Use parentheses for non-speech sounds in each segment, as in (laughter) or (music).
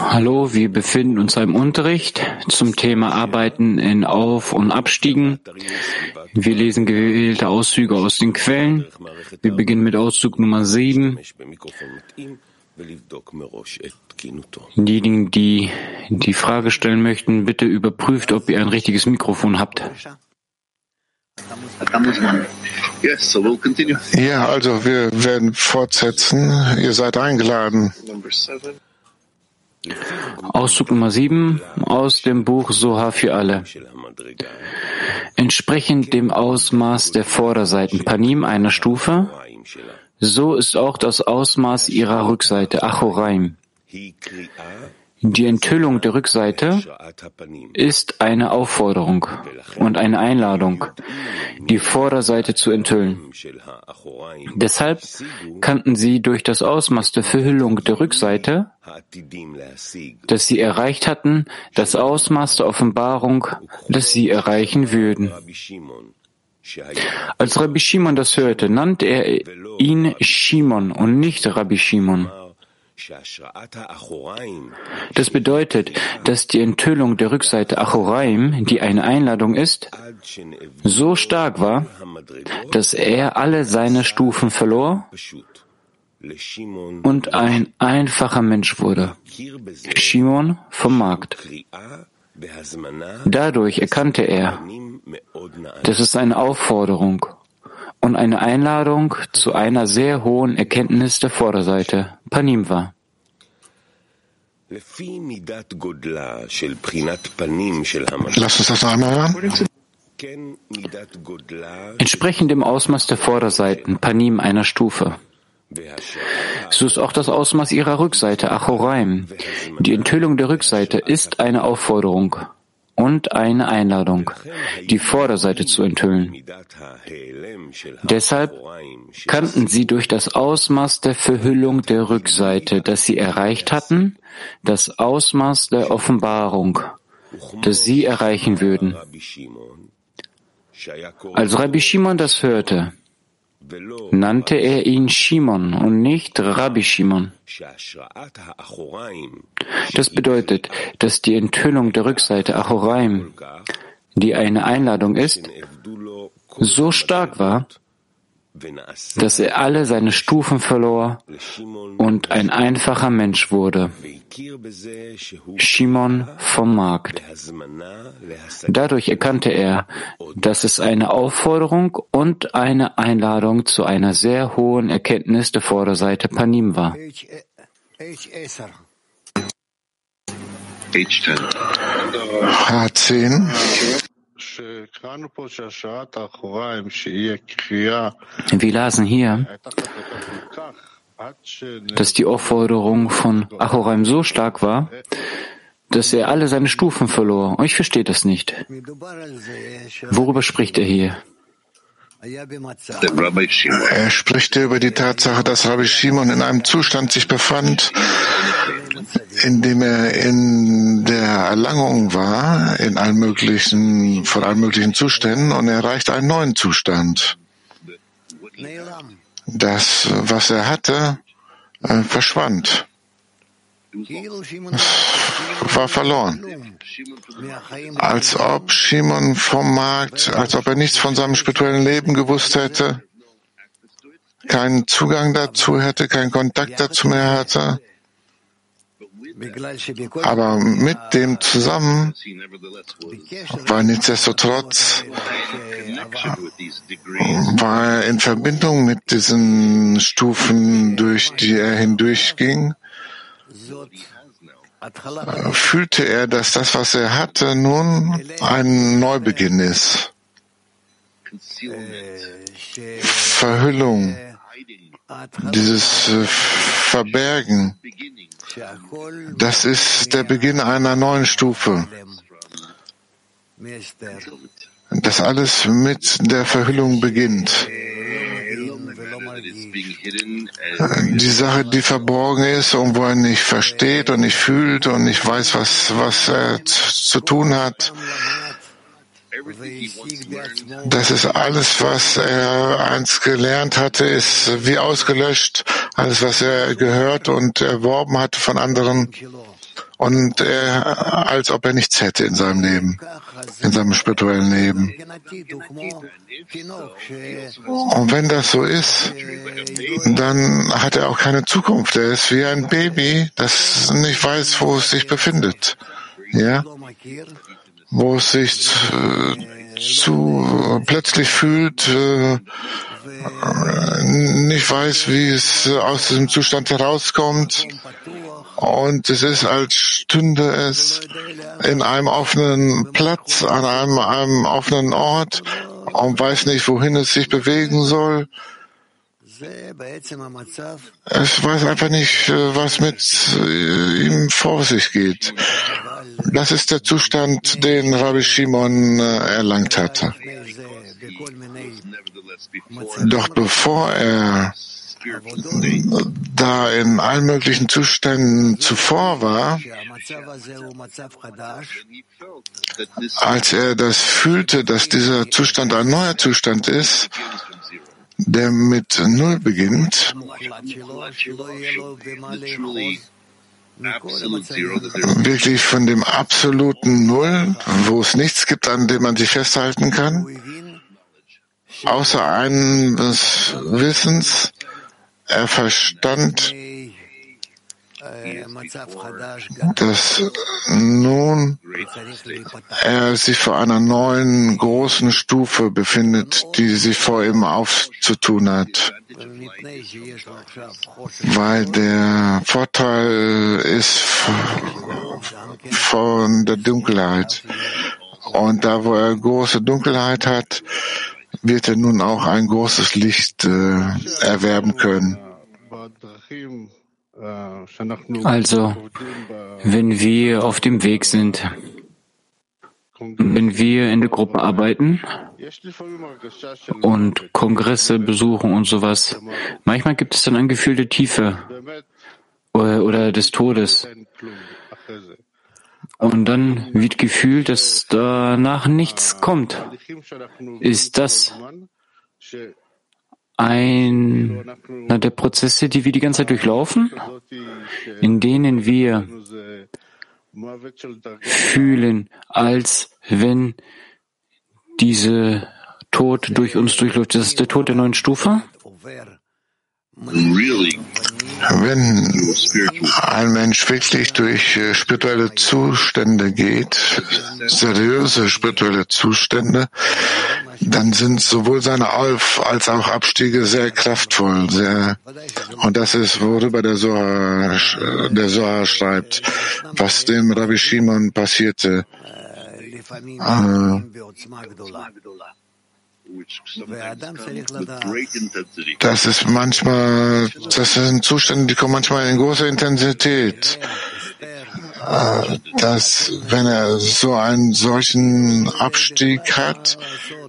Hallo, wir befinden uns im Unterricht zum Thema Arbeiten in Auf- und Abstiegen. Wir lesen gewählte Auszüge aus den Quellen. Wir beginnen mit Auszug Nummer 7. Diejenigen, die die Frage stellen möchten, bitte überprüft, ob ihr ein richtiges Mikrofon habt. Ja, also wir werden fortsetzen. Ihr seid eingeladen. Auszug Nummer 7 aus dem Buch Soha für alle. Entsprechend dem Ausmaß der Vorderseiten Panim einer Stufe, so ist auch das Ausmaß ihrer Rückseite Achoraim. Die Enthüllung der Rückseite ist eine Aufforderung und eine Einladung, die Vorderseite zu enthüllen. Deshalb kannten sie durch das Ausmaß der Verhüllung der Rückseite, das sie erreicht hatten, das Ausmaß der Offenbarung, das sie erreichen würden. Als Rabbi Shimon das hörte, nannte er ihn Shimon und nicht Rabbi Shimon. Das bedeutet, dass die Enthüllung der Rückseite Achoraim, die eine Einladung ist, so stark war, dass er alle seine Stufen verlor und ein einfacher Mensch wurde. Shimon vom Markt. Dadurch erkannte er, dass es eine Aufforderung und eine Einladung zu einer sehr hohen Erkenntnis der Vorderseite, Panim war. Lass uns das noch einmal hören. Entsprechend dem Ausmaß der Vorderseiten, Panim einer Stufe. So ist auch das Ausmaß ihrer Rückseite, Achoraim. Die Enthüllung der Rückseite ist eine Aufforderung und eine Einladung, die Vorderseite zu enthüllen. Deshalb kannten sie durch das Ausmaß der Verhüllung der Rückseite, das sie erreicht hatten, das Ausmaß der Offenbarung, das sie erreichen würden. Als Rabbi Shimon das hörte, nannte er ihn Shimon und nicht Rabbi Shimon. Das bedeutet, dass die Enthüllung der Rückseite Achoraim, die eine Einladung ist, so stark war, dass er alle seine Stufen verlor und ein einfacher Mensch wurde. Shimon vom Markt. Dadurch erkannte er, dass es eine Aufforderung und eine Einladung zu einer sehr hohen Erkenntnis der Vorderseite Panim war. H10. Wir lasen hier, dass die Aufforderung von Achoraim so stark war, dass er alle seine Stufen verlor. Und ich verstehe das nicht. Worüber spricht er hier? Er spricht über die Tatsache, dass Rabbi Shimon in einem Zustand sich befand, in dem er in der Erlangung war, in allen möglichen, von allen möglichen Zuständen, und er erreicht einen neuen Zustand. Das, was er hatte, äh, verschwand. Es war verloren. Als ob Shimon vom Markt, als ob er nichts von seinem spirituellen Leben gewusst hätte, keinen Zugang dazu hätte, keinen Kontakt dazu mehr hatte. Aber mit dem zusammen war nichtsdestotrotz war er in Verbindung mit diesen Stufen, durch die er hindurchging, fühlte er, dass das, was er hatte, nun ein Neubeginn ist. Verhüllung, dieses Verbergen, das ist der Beginn einer neuen Stufe. Das alles mit der Verhüllung beginnt. Die Sache, die verborgen ist und wo er nicht versteht und nicht fühlt und nicht weiß, was, was er zu tun hat. Das ist alles, was er einst gelernt hatte, ist wie ausgelöscht. Alles, was er gehört und erworben hat von anderen. Und er, als ob er nichts hätte in seinem Leben, in seinem spirituellen Leben. Und wenn das so ist, dann hat er auch keine Zukunft. Er ist wie ein Baby, das nicht weiß, wo es sich befindet. Ja? Wo es sich äh, zu plötzlich fühlt, äh, nicht weiß, wie es aus diesem Zustand herauskommt. Und es ist, als stünde es in einem offenen Platz, an einem, einem offenen Ort und weiß nicht, wohin es sich bewegen soll. Es weiß einfach nicht, was mit äh, ihm vor sich geht. Das ist der Zustand, den Rabbi Shimon äh, erlangt hatte. Doch bevor er da in allen möglichen Zuständen zuvor war, als er das fühlte, dass dieser Zustand ein neuer Zustand ist, der mit Null beginnt, wirklich von dem absoluten Null, wo es nichts gibt, an dem man sich festhalten kann, außer eines Wissens, er verstand, dass nun er sich vor einer neuen großen Stufe befindet, die sich vor ihm aufzutun hat. Weil der Vorteil ist von der Dunkelheit. Und da, wo er große Dunkelheit hat, wird er nun auch ein großes Licht äh, erwerben können. Also, wenn wir auf dem Weg sind, wenn wir in der Gruppe arbeiten und Kongresse besuchen und sowas, manchmal gibt es dann ein Gefühl der Tiefe oder des Todes. Und dann wird gefühlt, dass danach nichts kommt. Ist das einer der Prozesse, die wir die ganze Zeit durchlaufen, in denen wir fühlen, als wenn diese Tod durch uns durchläuft. Das ist der Tod der neuen Stufe? Wenn ein Mensch wirklich durch äh, spirituelle Zustände geht, seriöse spirituelle Zustände, dann sind sowohl seine Auf- als auch Abstiege sehr kraftvoll. Sehr, und das ist, worüber der Soha, der Soha schreibt, was dem Rabbi Shimon passierte. Äh, das ist manchmal, das sind Zustände, die kommen manchmal in großer Intensität. Äh, dass, wenn er so einen solchen Abstieg hat,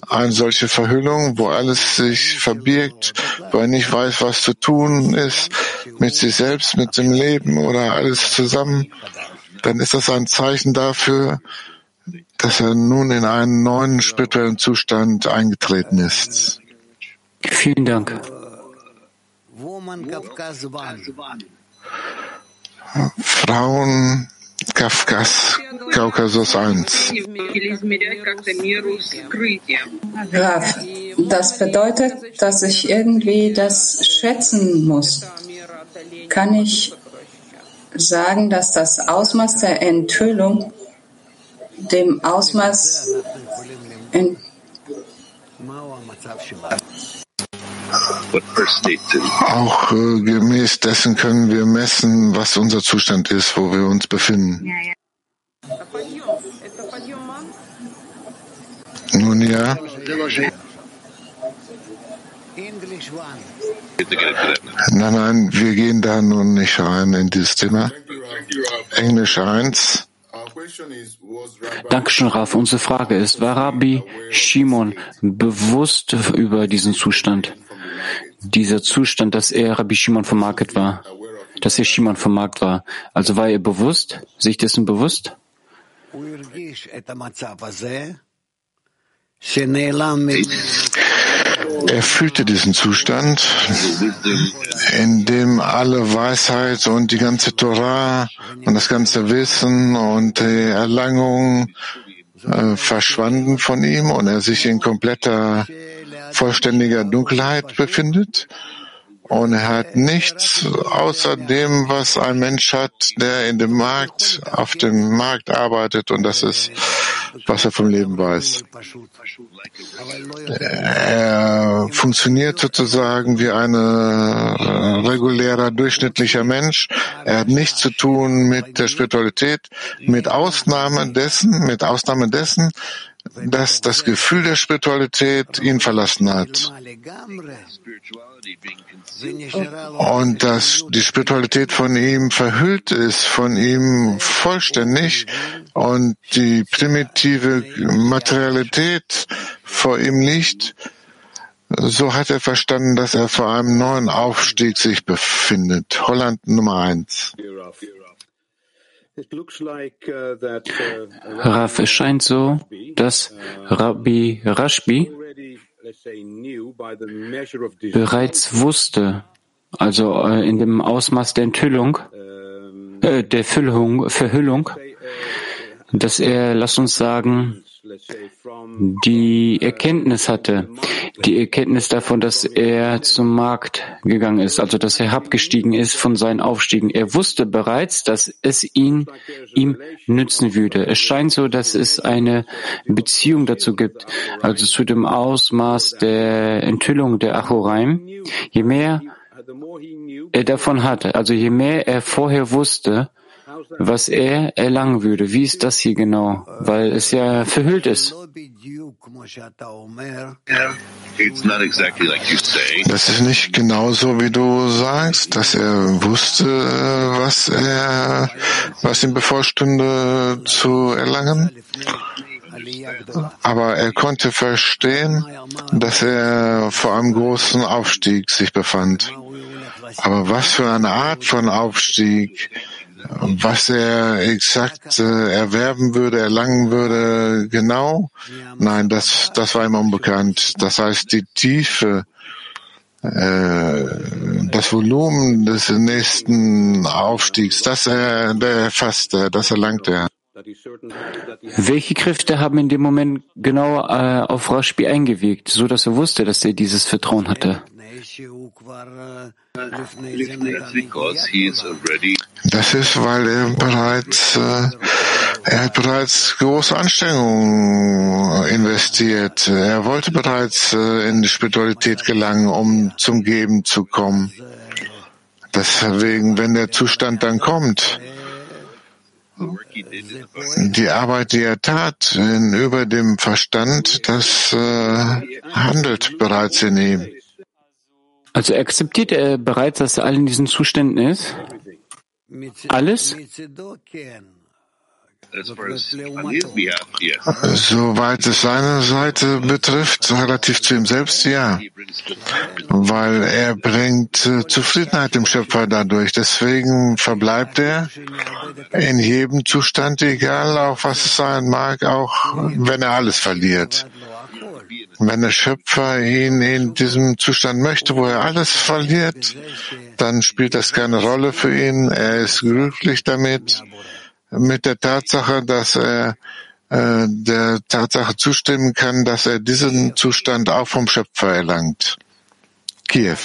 eine solche Verhüllung, wo alles sich verbirgt, wo er nicht weiß, was zu tun ist, mit sich selbst, mit dem Leben oder alles zusammen, dann ist das ein Zeichen dafür, dass er nun in einen neuen spirituellen Zustand eingetreten ist. Vielen Dank. Frauen Kafkas, Kaukasus 1. Rav, das bedeutet, dass ich irgendwie das schätzen muss. Kann ich sagen, dass das Ausmaß der Enthüllung dem Ausmaß in auch äh, gemäß dessen können wir messen, was unser Zustand ist, wo wir uns befinden. Nun ja. Nein, nein, wir gehen da nun nicht rein in dieses Thema. Englisch 1. Dankeschön, Raf. Unsere Frage ist, war Rabbi Shimon bewusst über diesen Zustand? Dieser Zustand, dass er Rabbi Shimon vom Markt war, dass er Shimon vom Markt war. Also war er bewusst, sich dessen bewusst? Er fühlte diesen Zustand, in dem alle Weisheit und die ganze Torah und das ganze Wissen und die Erlangung äh, verschwanden von ihm und er sich in kompletter, vollständiger Dunkelheit befindet. Und er hat nichts außer dem, was ein Mensch hat, der in dem Markt, auf dem Markt arbeitet und das ist, was er vom Leben weiß. Er funktioniert sozusagen wie ein regulärer, durchschnittlicher Mensch. Er hat nichts zu tun mit der Spiritualität, mit Ausnahme dessen, mit Ausnahme dessen, dass das Gefühl der Spiritualität ihn verlassen hat. Und dass die Spiritualität von ihm verhüllt ist, von ihm vollständig und die primitive Materialität vor ihm liegt, so hat er verstanden, dass er vor einem neuen Aufstieg sich befindet. Holland Nummer eins. Raf, es scheint so, dass Rabbi Rashbi bereits wusste, also äh, in dem Ausmaß der Enthüllung, äh, der Füllung, Verhüllung, dass er, lass uns sagen, die Erkenntnis hatte, die Erkenntnis davon, dass er zum Markt gegangen ist, also dass er abgestiegen ist von seinen Aufstiegen. Er wusste bereits, dass es ihn ihm nützen würde. Es scheint so, dass es eine Beziehung dazu gibt, also zu dem Ausmaß der Enthüllung der Achoraim. Je mehr er davon hatte, also je mehr er vorher wusste, was er erlangen würde. Wie ist das hier genau? Weil es ja verhüllt ist. Das ist nicht genau so, wie du sagst, dass er wusste, was er, was ihm bevorstünde zu erlangen. Aber er konnte verstehen, dass er vor einem großen Aufstieg sich befand. Aber was für eine Art von Aufstieg? Was er exakt äh, erwerben würde, erlangen würde, genau? Nein, das, das war ihm unbekannt. Das heißt, die Tiefe, äh, das Volumen des nächsten Aufstiegs, das er, der erfasst er, das erlangt er. Welche Kräfte haben in dem Moment genau äh, auf Rashbi eingewirkt, so dass er wusste, dass er dieses Vertrauen hatte? Das ist, weil er bereits, äh, er hat bereits große Anstrengungen investiert. Er wollte bereits äh, in die Spiritualität gelangen, um zum Geben zu kommen. Deswegen, wenn der Zustand dann kommt, die Arbeit, die er tat, über dem Verstand, das äh, handelt bereits in ihm. Also akzeptiert er bereits, dass er all in diesen Zuständen ist? Alles? Soweit es seine Seite betrifft, relativ zu ihm selbst, ja. Weil er bringt äh, Zufriedenheit dem Schöpfer dadurch. Deswegen verbleibt er in jedem Zustand, egal auf was es sein mag, auch wenn er alles verliert. Wenn der Schöpfer ihn in diesem Zustand möchte, wo er alles verliert, dann spielt das keine Rolle für ihn. Er ist glücklich damit, mit der Tatsache, dass er äh, der Tatsache zustimmen kann, dass er diesen Zustand auch vom Schöpfer erlangt. Kiew.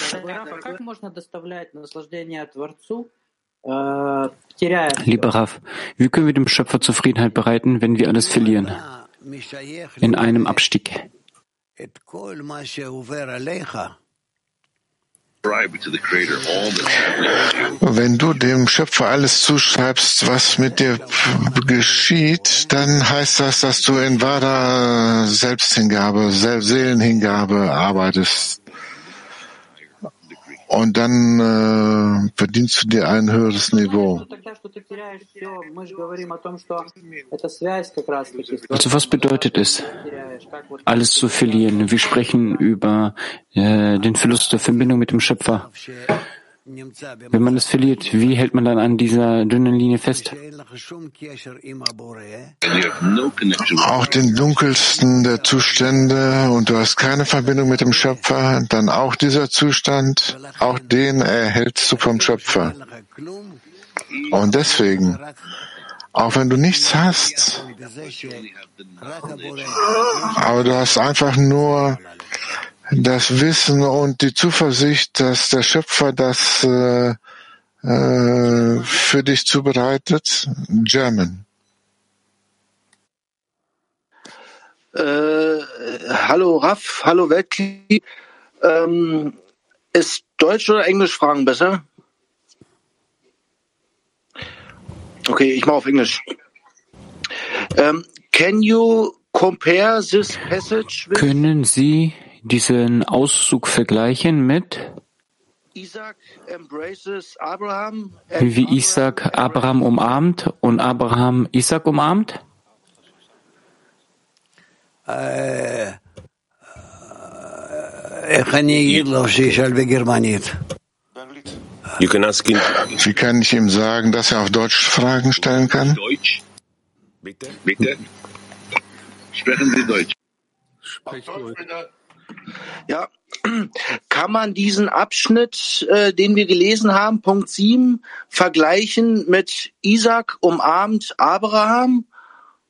Lieber Raf, wie können wir dem Schöpfer Zufriedenheit bereiten, wenn wir alles verlieren? In einem Abstieg. Wenn du dem Schöpfer alles zuschreibst, was mit dir geschieht, dann heißt das, dass du in wahrer Selbsthingabe, Seelenhingabe arbeitest. Und dann äh, verdienst du dir ein höheres Niveau. Also was bedeutet es, alles zu verlieren? Wir sprechen über äh, den Verlust der Verbindung mit dem Schöpfer. Wenn man es verliert, wie hält man dann an dieser dünnen Linie fest? Auch den dunkelsten der Zustände und du hast keine Verbindung mit dem Schöpfer, dann auch dieser Zustand, auch den erhältst du vom Schöpfer. Und deswegen, auch wenn du nichts hast, aber du hast einfach nur das Wissen und die Zuversicht, dass der Schöpfer das äh, äh, für dich zubereitet. German. Äh, hallo Raff, hallo Weltkli. Ähm, ist Deutsch oder Englisch Fragen besser? Okay, ich mache auf Englisch. Um, ähm, can you compare this passage with Können Sie diesen Auszug vergleichen mit wie Isaac Abraham umarmt und Abraham Isaac umarmt? Wie kann ich ihm sagen, dass er auf Deutsch Fragen stellen kann? Deutsch? Bitte? Bitte? Sprechen Sie Deutsch. Ja, (clears throat) kann man diesen Abschnitt, äh, den wir gelesen haben, Punkt 7, vergleichen mit Isaac umarmt Abraham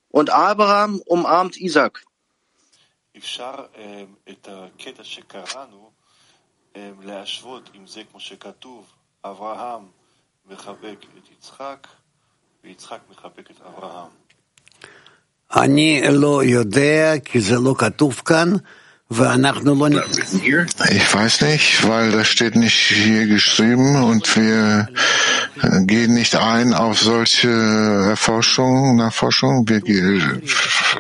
und Abraham umarmt Isaac? אברהם מחבק את יצחק ויצחק מחבק את אברהם. אני לא יודע כי זה לא כתוב כאן ich weiß nicht, weil das steht nicht hier geschrieben und wir gehen nicht ein auf solche Erforschung, Nachforschung. Wir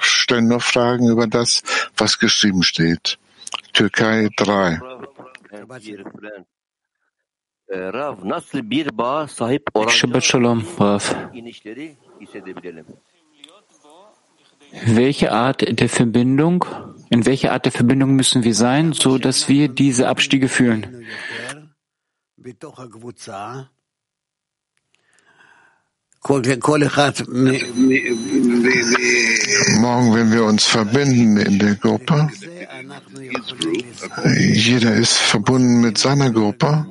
stellen nur Fragen über das, was geschrieben steht. Türkei 3. Shabbat Shalom, Rav. Welche Art der Verbindung, in welcher Art der Verbindung müssen wir sein, so dass wir diese Abstiege fühlen? Morgen, wenn wir uns verbinden in der Gruppe, jeder ist verbunden mit seiner Gruppe.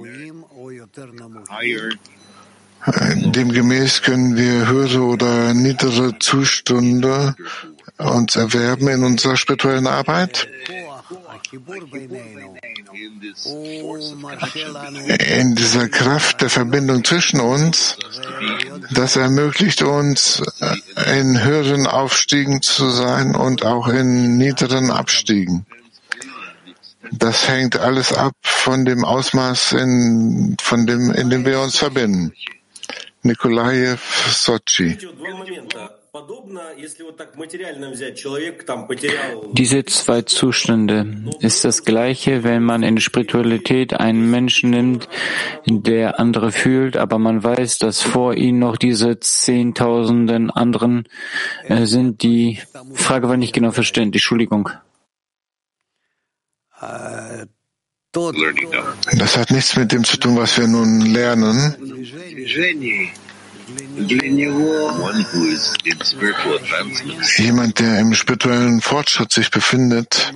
Demgemäß können wir höhere oder niedere Zustände uns erwerben in unserer spirituellen Arbeit. In dieser Kraft der Verbindung zwischen uns, das ermöglicht uns, in höheren Aufstiegen zu sein und auch in niederen Abstiegen. Das hängt alles ab von dem Ausmaß, in, von dem, in dem wir uns verbinden. Nikolajew, Sochi. Diese zwei Zustände ist das gleiche, wenn man in Spiritualität einen Menschen nimmt, der andere fühlt, aber man weiß, dass vor ihm noch diese Zehntausenden anderen äh, sind. Die Frage war nicht genau verständlich. Entschuldigung. Das hat nichts mit dem zu tun, was wir nun lernen. Jemand, der im spirituellen Fortschritt sich befindet,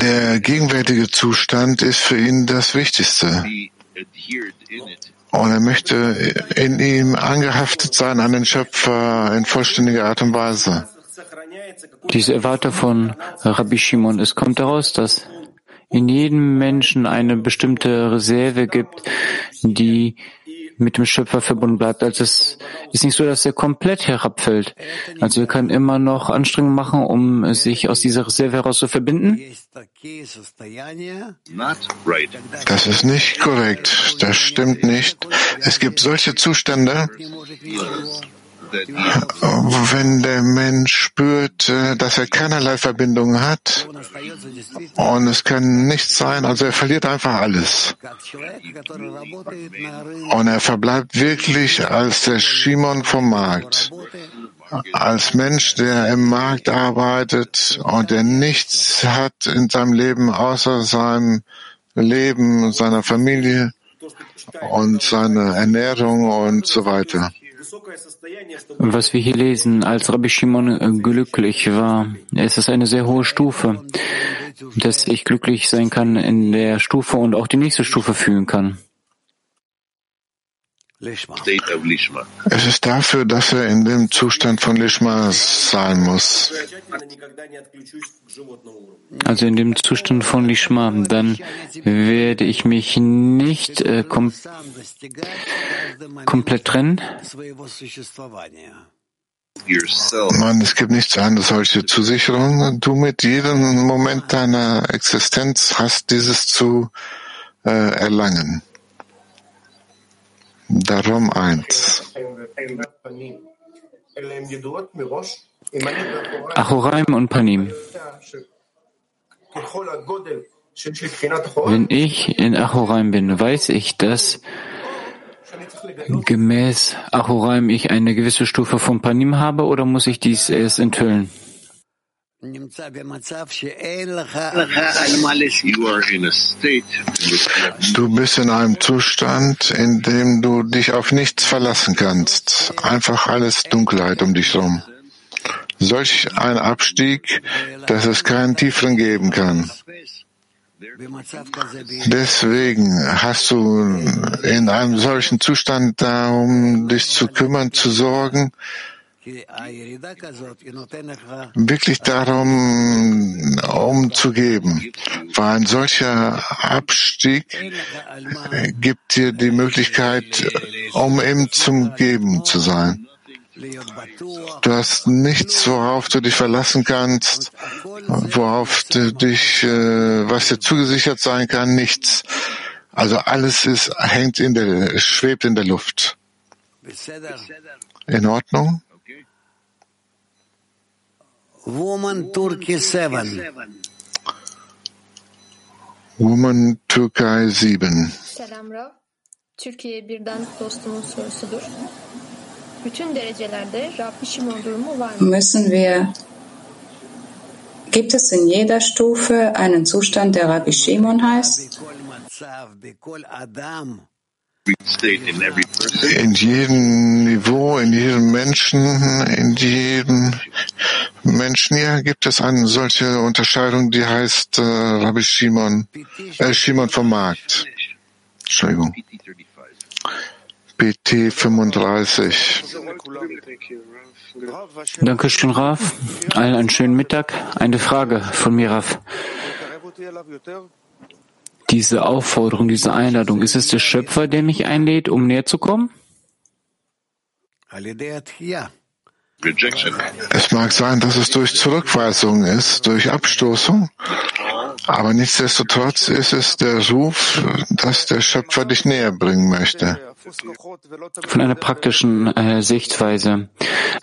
der gegenwärtige Zustand ist für ihn das Wichtigste. Und er möchte in ihm angehaftet sein an den Schöpfer in vollständiger Art und Weise. Diese Erwartung von Rabbi Shimon, es kommt daraus, dass in jedem Menschen eine bestimmte Reserve gibt, die mit dem Schöpfer verbunden bleibt. Also es ist nicht so, dass er komplett herabfällt. Also er kann immer noch Anstrengungen machen, um sich aus dieser Reserve heraus zu verbinden. Das ist nicht korrekt. Das stimmt nicht. Es gibt solche Zustände, wenn der Mensch spürt, äh, dass er keinerlei Verbindung hat und es kann nichts sein, also er verliert einfach alles. Und er verbleibt wirklich als der Shimon vom Markt. als Mensch, der im Markt arbeitet und der nichts hat in seinem Leben außer seinem Leben, seiner Familie und seine Ernährung und so weiter. Was wir hier lesen, als Rabbi Shimon glücklich war, es ist eine sehr hohe Stufe, dass ich glücklich sein kann in der Stufe und auch die nächste Stufe fühlen kann. Es ist dafür, dass er in dem Zustand von Lishma sein muss. Also in dem Zustand von Lishma, dann werde ich mich nicht äh, kom komplett trennen. Mann, es gibt nichts anderes solche Zusicherung. Du mit jedem Moment deiner Existenz hast dieses zu äh, erlangen. Darum eins. Achoraim und Panim. Wenn ich in Achoraim bin, weiß ich, dass gemäß Achoraim ich eine gewisse Stufe von Panim habe oder muss ich dies erst enthüllen? Du bist in einem Zustand, in dem du dich auf nichts verlassen kannst. Einfach alles Dunkelheit um dich herum. Solch ein Abstieg, dass es keinen tieferen geben kann. Deswegen hast du in einem solchen Zustand da, um dich zu kümmern, zu sorgen, wirklich darum, um zu geben. Weil ein solcher Abstieg gibt dir die Möglichkeit, um eben zum Geben zu sein. Du hast nichts, worauf du dich verlassen kannst, worauf du dich, äh, was dir zugesichert sein kann, nichts. Also alles ist, hängt in der, schwebt in der Luft. In Ordnung? Woman Turkey 7. Woman Türkei 7. Selam Rav. Türkiye birden dostumun sorusudur. Bütün derecelerde Rabbi Şimon durumu var mı? Müssen wir, gibt es in jeder Stufe einen Zustand, der Rabbi Shimon heißt? In jedem Niveau, in jedem Menschen, in jedem Menschen hier gibt es eine solche Unterscheidung, die heißt äh, Rabbi Shimon, äh, Shimon vom Markt. Entschuldigung. PT 35. Dankeschön, Raf. Allen einen schönen Mittag. Eine Frage von mir, Raf. Diese Aufforderung, diese Einladung, ist es der Schöpfer, der mich einlädt, um näher zu kommen? Es mag sein, dass es durch Zurückweisung ist, durch Abstoßung, aber nichtsdestotrotz ist es der Ruf, dass der Schöpfer dich näher bringen möchte. Von einer praktischen äh, Sichtweise,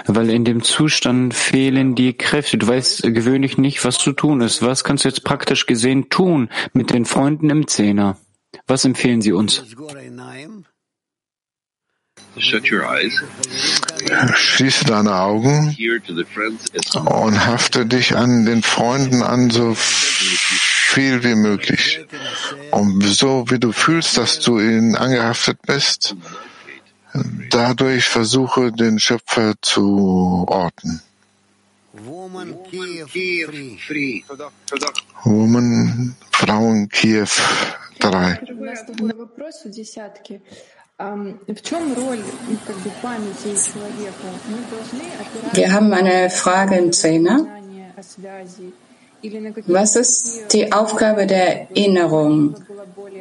weil in dem Zustand fehlen die Kräfte. Du weißt gewöhnlich nicht, was zu tun ist. Was kannst du jetzt praktisch gesehen tun mit den Freunden im Zehner? Was empfehlen Sie uns? Schließe deine Augen und hafte dich an den Freunden an, so viel wie möglich. Und so wie du fühlst, dass du ihnen angehaftet bist, dadurch versuche den Schöpfer zu orten. Woman, Frauen, Kiew 3. Wir haben eine Frage im Zehner. Was ist die Aufgabe der Erinnerung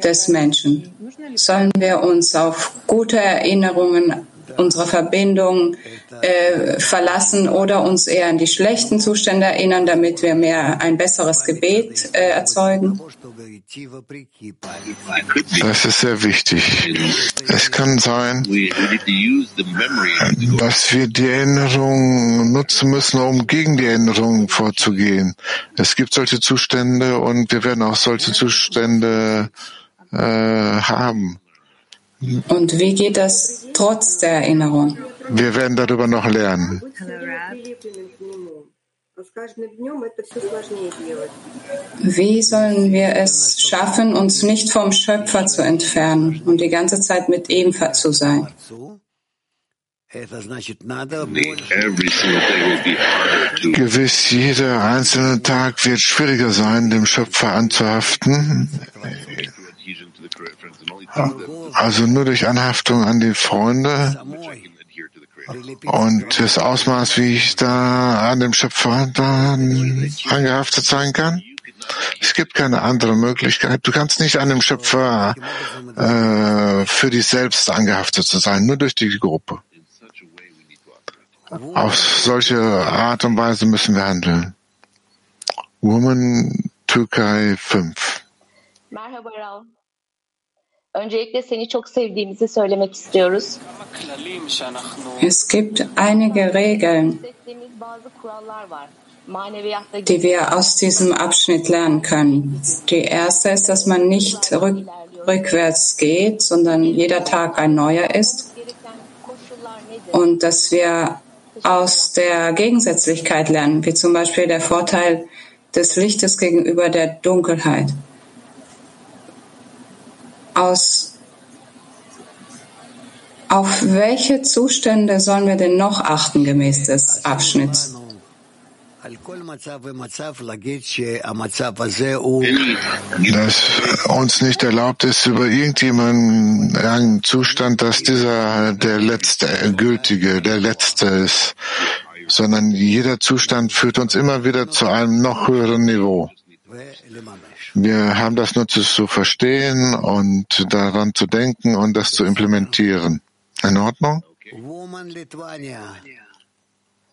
des Menschen? Sollen wir uns auf gute Erinnerungen unserer Verbindung äh, verlassen oder uns eher an die schlechten Zustände erinnern, damit wir mehr ein besseres Gebet äh, erzeugen? Das ist sehr wichtig. Es kann sein, dass wir die Erinnerung nutzen müssen, um gegen die Erinnerung vorzugehen. Es gibt solche Zustände und wir werden auch solche Zustände äh, haben. Und wie geht das trotz der Erinnerung? Wir werden darüber noch lernen. Wie sollen wir es schaffen, uns nicht vom Schöpfer zu entfernen und die ganze Zeit mit ihm zu sein? Gewiss, jeder einzelne Tag wird schwieriger sein, dem Schöpfer anzuhaften. Also nur durch Anhaftung an die Freunde und das Ausmaß, wie ich da an dem Schöpfer da angehaftet sein kann. Es gibt keine andere Möglichkeit. Du kannst nicht an dem Schöpfer äh, für dich selbst angehaftet zu sein, nur durch die Gruppe. Auf solche Art und Weise müssen wir handeln. Woman Türkei 5. Merhaba. Öncelikle seni çok sevdiğimizi söylemek istiyoruz. Es gibt einige Regeln, die wir aus diesem Abschnitt lernen können. Die erste ist, dass man nicht rück rückwärts geht, sondern jeder Tag ein neuer ist und dass wir aus der Gegensätzlichkeit lernen, wie zum Beispiel der Vorteil des Lichtes gegenüber der Dunkelheit. Aus auf welche Zustände sollen wir denn noch achten gemäß des Abschnitts? dass uns nicht erlaubt ist, über irgendjemanden einen Zustand, dass dieser der letzte, gültige, der letzte ist, sondern jeder Zustand führt uns immer wieder zu einem noch höheren Niveau. Wir haben das nur zu, zu verstehen und daran zu denken und das zu implementieren. In Ordnung?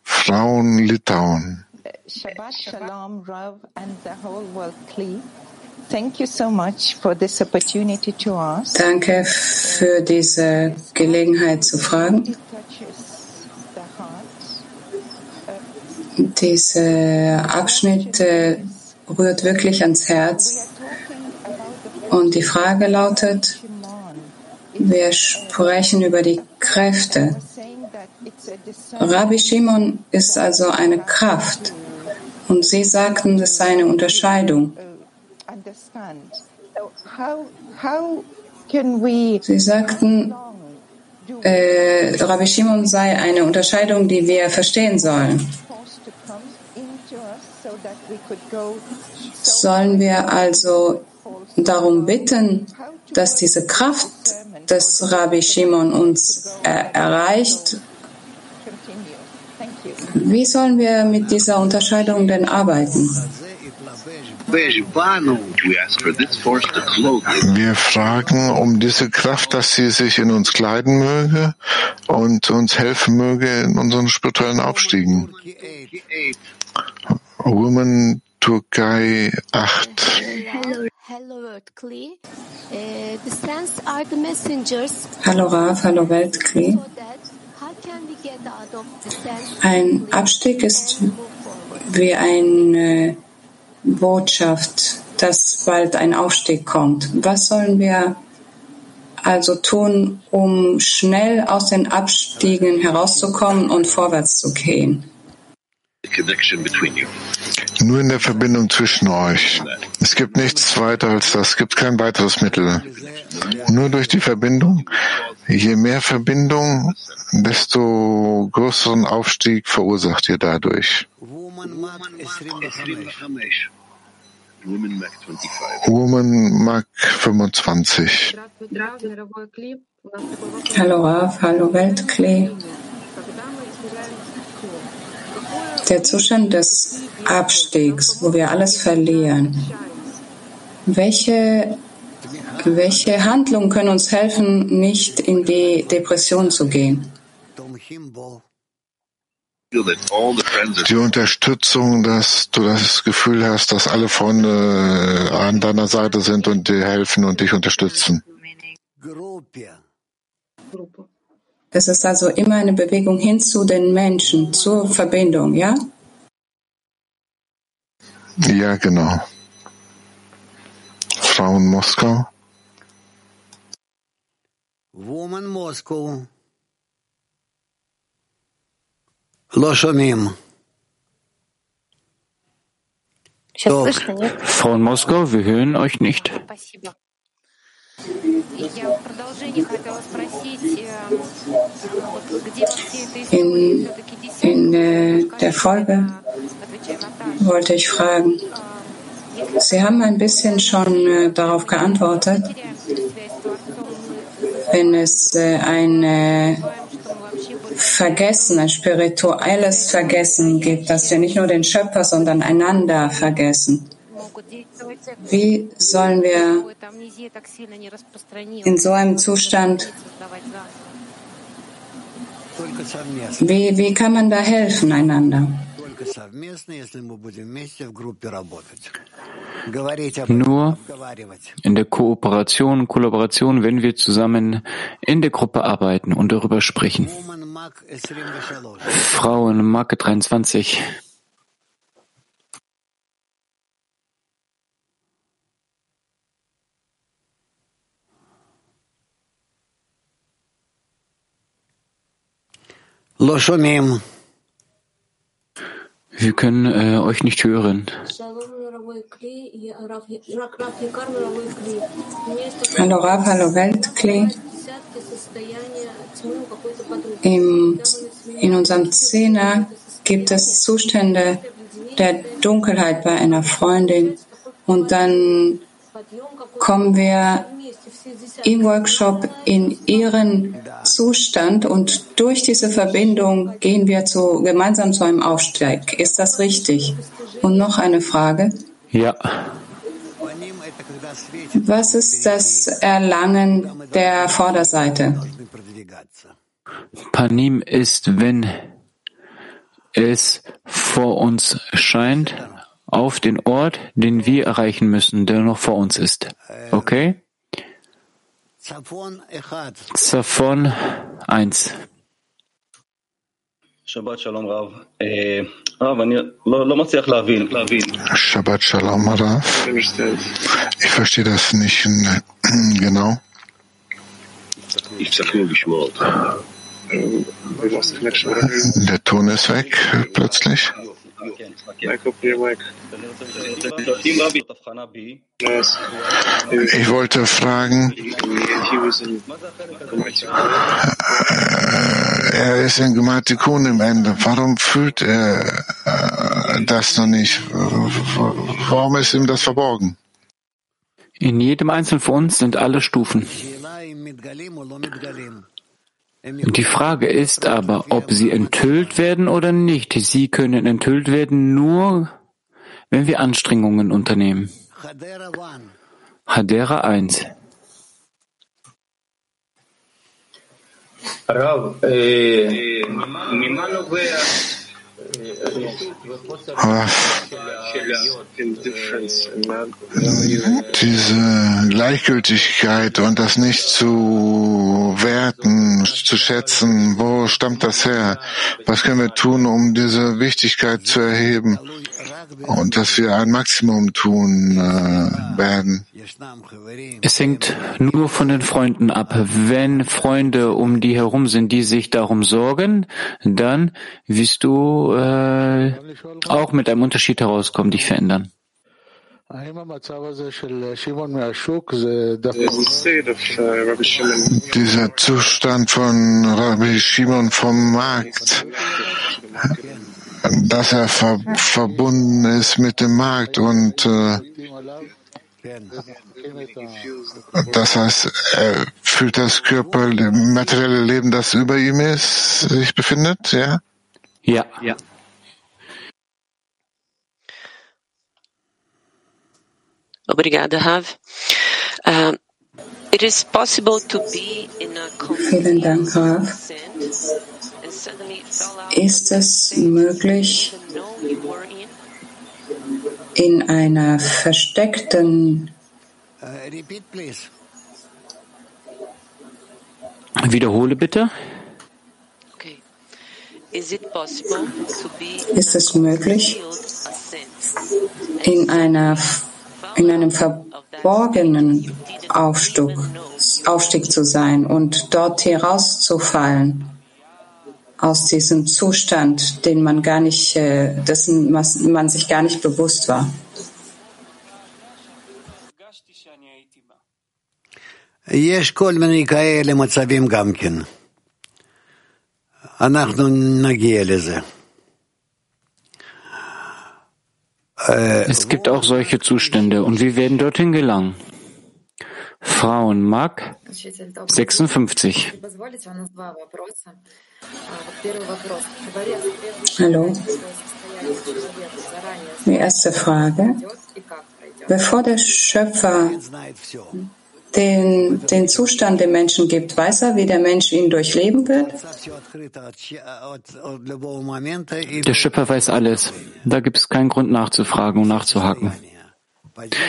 Frauen Litauen. Shabbat Shalom, Rav, and the whole world Kli. Thank you so much for this opportunity to ask. Danke für diese Gelegenheit zu fragen. It touches rührt wirklich ans Herz. Und die Frage lautet, wir sprechen über die Kräfte. Rabbi Shimon ist also eine Kraft. Und Sie sagten, das sei eine Unterscheidung. Sie sagten, äh, Rabbi Shimon sei eine Unterscheidung, die wir verstehen sollen. Sollen wir also darum bitten, dass diese Kraft des Rabbi Shimon uns äh, erreicht? Wie sollen wir mit dieser Unterscheidung denn arbeiten? Wir fragen um diese Kraft, dass sie sich in uns kleiden möge und uns helfen möge in unseren spirituellen Aufstiegen. Woman Türkei 8. Hello, hello, World Kli. Uh, the sense are the messengers Hallo Rav, hallo Weltkli. so that how can we get out of the sense Ein Abstieg ist wie eine Botschaft, dass bald ein Aufstieg kommt. Was sollen wir also tun, um schnell aus den Abstiegen herauszukommen und vorwärts zu gehen? Nur in der Verbindung zwischen euch. Es gibt nichts weiter als das. Es gibt kein weiteres Mittel. Nur durch die Verbindung. Je mehr Verbindung, desto größeren Aufstieg verursacht ihr dadurch. Woman Mac 25. Hallo Rav, hallo Weltklee. Der Zustand des Abstiegs, wo wir alles verlieren. Welche, welche Handlungen können uns helfen, nicht in die Depression zu gehen? Die Unterstützung, dass du das Gefühl hast, dass alle Freunde an deiner Seite sind und dir helfen und dich unterstützen. Das ist also immer eine Bewegung hin zu den Menschen, zur Verbindung, ja? Ja, genau. Frauen Moskau. Woman Moskau. Loschomim. Frauen Moskau, wir hören euch nicht. In, in э, der Folge wollte ich fragen, Sie haben ein bisschen schon äh, darauf geantwortet, wenn es äh, ein äh, Vergessen, ein spirituelles Vergessen gibt, dass wir nicht nur den Schöpfer, sondern einander vergessen. Wie sollen wir in so einem Zustand, wie, wie kann man da helfen einander? Nur in der Kooperation, Kollaboration, wenn wir zusammen in der Gruppe arbeiten und darüber sprechen. Frauen Marke 23. Wir können äh, euch nicht hören. Hallo Rav, hallo Weltklee. Im, in unserem Zehner gibt es Zustände der Dunkelheit bei einer Freundin und dann kommen wir im Workshop in ihren Zustand und durch diese Verbindung gehen wir zu, gemeinsam zu einem Aufsteig. Ist das richtig? Und noch eine Frage. Ja. Was ist das Erlangen der Vorderseite? Panim ist, wenn es vor uns scheint, auf den Ort, den wir erreichen müssen, der noch vor uns ist. Äh, okay? Zafon 1. Shabbat Shalom Rav. Äh, Shabbat Shalom Rav. Ich verstehe das nicht äh, (clears throat) genau. Der Ton ist weg plötzlich. Ich wollte fragen, äh, er ist in Gematikun im Ende. Warum fühlt er äh, das noch nicht? Warum ist ihm das verborgen? In jedem Einzelnen von uns sind alle Stufen. Die Frage ist aber, ob sie enthüllt werden oder nicht. Sie können enthüllt werden nur, wenn wir Anstrengungen unternehmen. Hadera 1. Rav, äh, aber diese Gleichgültigkeit und das nicht zu werten, zu schätzen, wo stammt das her? Was können wir tun, um diese Wichtigkeit zu erheben und dass wir ein Maximum tun äh, werden. Es hängt nur von den Freunden ab. Wenn Freunde um die herum sind, die sich darum sorgen, dann wirst du äh, auch mit einem Unterschied herauskommen, dich verändern. Dieser Zustand von Rabbi Shimon vom Markt dass er ver verbunden ist mit dem Markt und äh, כן. das heißt, er fühlt das Körper, materielle Leben, das über ihm ist, sich befindet, ja? Ja. ja. Obrigada, Rav. Uh, it is possible to be in a Vielen Dank, Rav. Ist es möglich, in. in einer versteckten Uh. Wiederhole bitte. Okay. Is it possible to be Ist es möglich, in einer in einem verborgenen Aufstieg, Aufstieg zu sein und dort herauszufallen? aus diesem Zustand, den man gar nicht, äh, dessen man sich gar nicht bewusst war. יש כל מיני כאלה מצבים גם כן. אנחנו נגיע לזה. Es gibt auch solche Zustände und wir werden dorthin gelangen. Frauen Mark 56. Hallo. Die erste Frage. Bevor der Schöpfer den, den Zustand dem Menschen gibt, weiß er, wie der Mensch ihn durchleben wird? Der Schöpfer weiß alles. Da gibt es keinen Grund nachzufragen und nachzuhaken.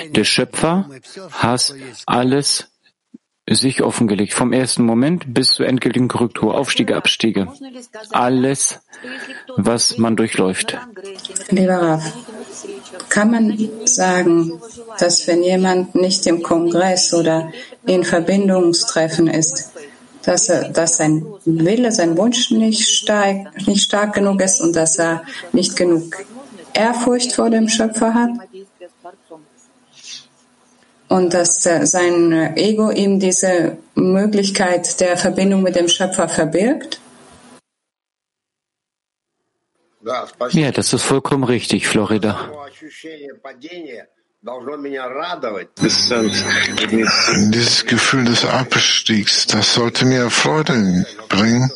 Der Schöpfer hat alles sich offengelegt, vom ersten Moment bis zur endgültigen Korrektur, Aufstiege, Abstiege. Alles, was man durchläuft. Lieber Rav, kann man sagen, dass wenn jemand nicht im Kongress oder in Verbindungstreffen ist, dass, er, dass sein Wille, sein Wunsch nicht stark, nicht stark genug ist und dass er nicht genug Ehrfurcht vor dem Schöpfer hat? Und dass sein Ego ihm diese Möglichkeit der Verbindung mit dem Schöpfer verbirgt? Ja, das ist vollkommen richtig, Florida. Dieses Gefühl des Abstiegs, das sollte mir Freude bringen,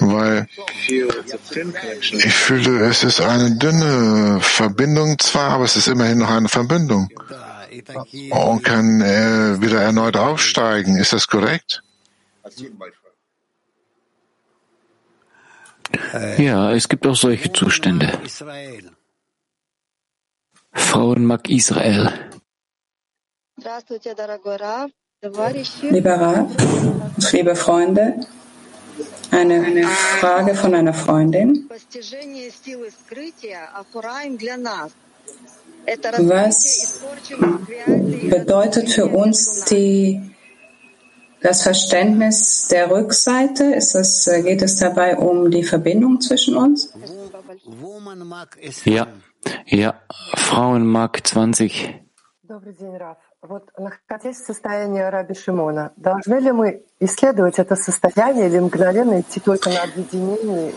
weil ich fühle, es ist eine dünne Verbindung zwar, aber es ist immerhin noch eine Verbindung und kann äh, wieder erneut aufsteigen. Ist das korrekt? Ja, es gibt auch solche Zustände. Frauenmark Israel. Lieber Rav, liebe Freunde, eine Frage von einer Freundin. Was bedeutet für uns die, das Verständnis der Rückseite? Ist es, geht es dabei um die Verbindung zwischen uns? Ja, ja, Frauenmark 20.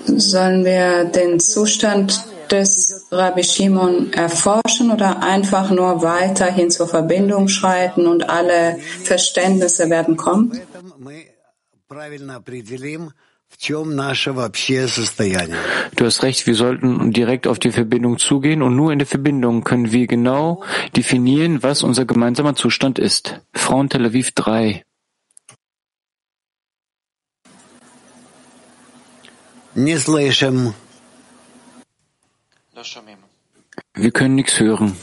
Sollen wir den Zustand des Rabbi Shimon erforschen oder einfach nur weiterhin zur Verbindung schreiten und alle Verständnisse werden kommen? Du hast recht, wir sollten direkt auf die Verbindung zugehen und nur in der Verbindung können wir genau definieren, was unser gemeinsamer Zustand ist. Frauen Tel Aviv 3. Wir können nichts hören.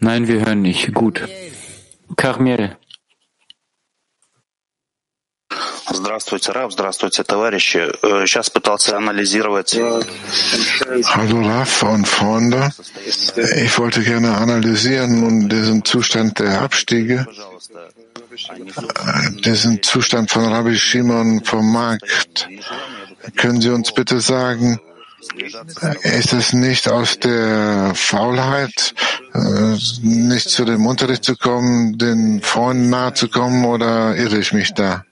Nein, wir hören nicht. Gut. Carmel. Здравствуйте, Рав, здравствуйте, товарищи. Сейчас пытался анализировать. Hallo Raf und Freunde. Ich wollte gerne analysieren nun diesen Zustand der Abstiege, diesen Zustand von Rabbi Shimon vom Markt. Können Sie uns bitte sagen, ist es nicht aus der Faulheit, nicht zu dem Unterricht zu kommen, den Freunden nahe zu kommen, oder irre ich mich da?